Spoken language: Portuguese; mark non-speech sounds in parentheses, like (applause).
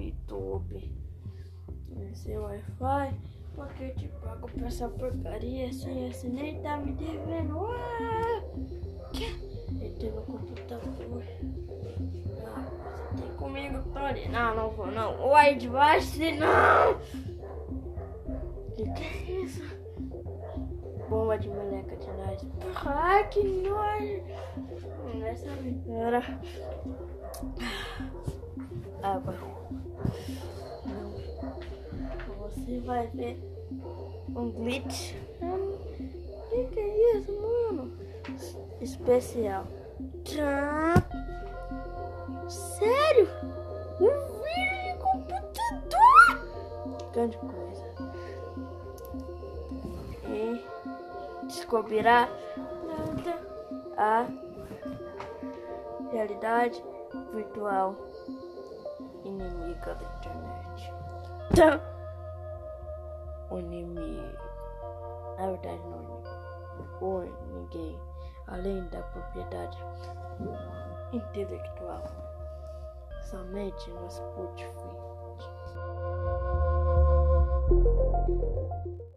YouTube. Esse Wi-Fi, porque eu te pago pra essa porcaria assim, esse nem tá me devendo. Ah! Entrei no computador. Ah, você tem comigo, Tony? Não, não vou não. Oi, debaixo, não! Que que é isso? Bomba de meleca de nós. Ai, que nojo! Nessa era. Água. Você vai ver um glitch. O que, que é isso, mano? Especial. Tchau. Sério? Um vídeo de computador? Grande coisa. E descobrirá a realidade virtual inimiga da internet. Tchau. (laughs) O inimigo. Na verdade, não é. O ninguém. Além da propriedade intelectual. Somente no Spotify.